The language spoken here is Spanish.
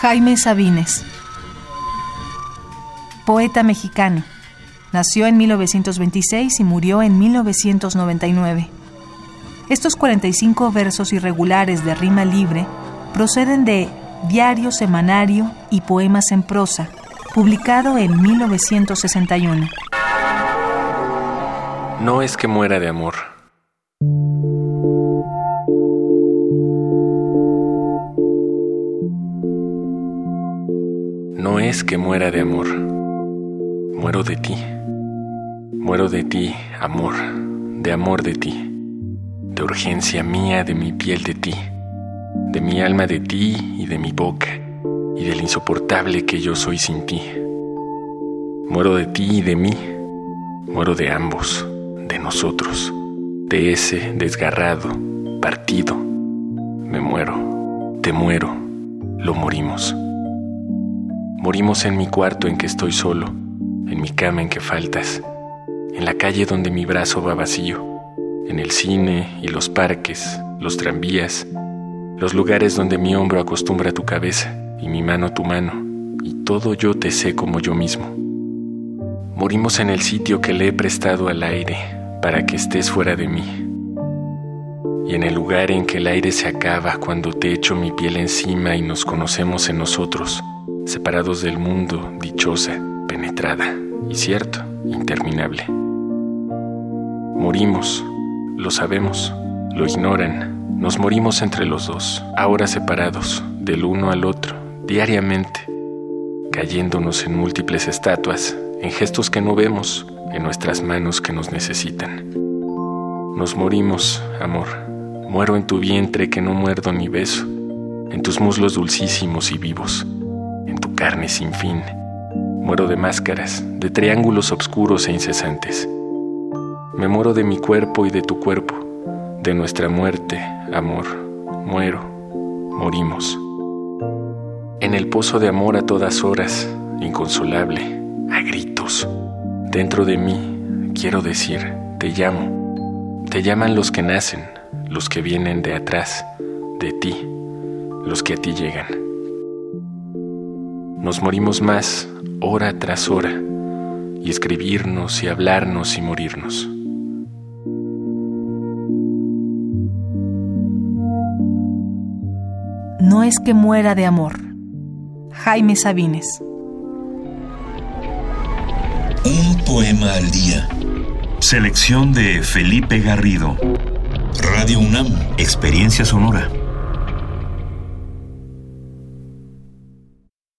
Jaime Sabines, poeta mexicano. Nació en 1926 y murió en 1999. Estos 45 versos irregulares de rima libre proceden de Diario Semanario y Poemas en Prosa, publicado en 1961. No es que muera de amor. No es que muera de amor. Muero de ti. Muero de ti, amor, de amor de ti, de urgencia mía, de mi piel de ti, de mi alma de ti y de mi boca, y del insoportable que yo soy sin ti. Muero de ti y de mí, muero de ambos, de nosotros, de ese desgarrado, partido. Me muero, te muero, lo morimos. Morimos en mi cuarto en que estoy solo, en mi cama en que faltas, en la calle donde mi brazo va vacío, en el cine y los parques, los tranvías, los lugares donde mi hombro acostumbra tu cabeza y mi mano tu mano, y todo yo te sé como yo mismo. Morimos en el sitio que le he prestado al aire para que estés fuera de mí, y en el lugar en que el aire se acaba cuando te echo mi piel encima y nos conocemos en nosotros, separados del mundo, dichosa, penetrada y cierto, interminable. Morimos, lo sabemos, lo ignoran, nos morimos entre los dos, ahora separados, del uno al otro, diariamente, cayéndonos en múltiples estatuas, en gestos que no vemos, en nuestras manos que nos necesitan. Nos morimos, amor, muero en tu vientre que no muerdo ni beso, en tus muslos dulcísimos y vivos, carne sin fin. Muero de máscaras, de triángulos oscuros e incesantes. Me muero de mi cuerpo y de tu cuerpo, de nuestra muerte, amor. Muero, morimos. En el pozo de amor a todas horas, inconsolable, a gritos. Dentro de mí, quiero decir, te llamo. Te llaman los que nacen, los que vienen de atrás, de ti, los que a ti llegan. Nos morimos más, hora tras hora, y escribirnos y hablarnos y morirnos. No es que muera de amor. Jaime Sabines. Un poema al día. Selección de Felipe Garrido. Radio UNAM. Experiencia sonora.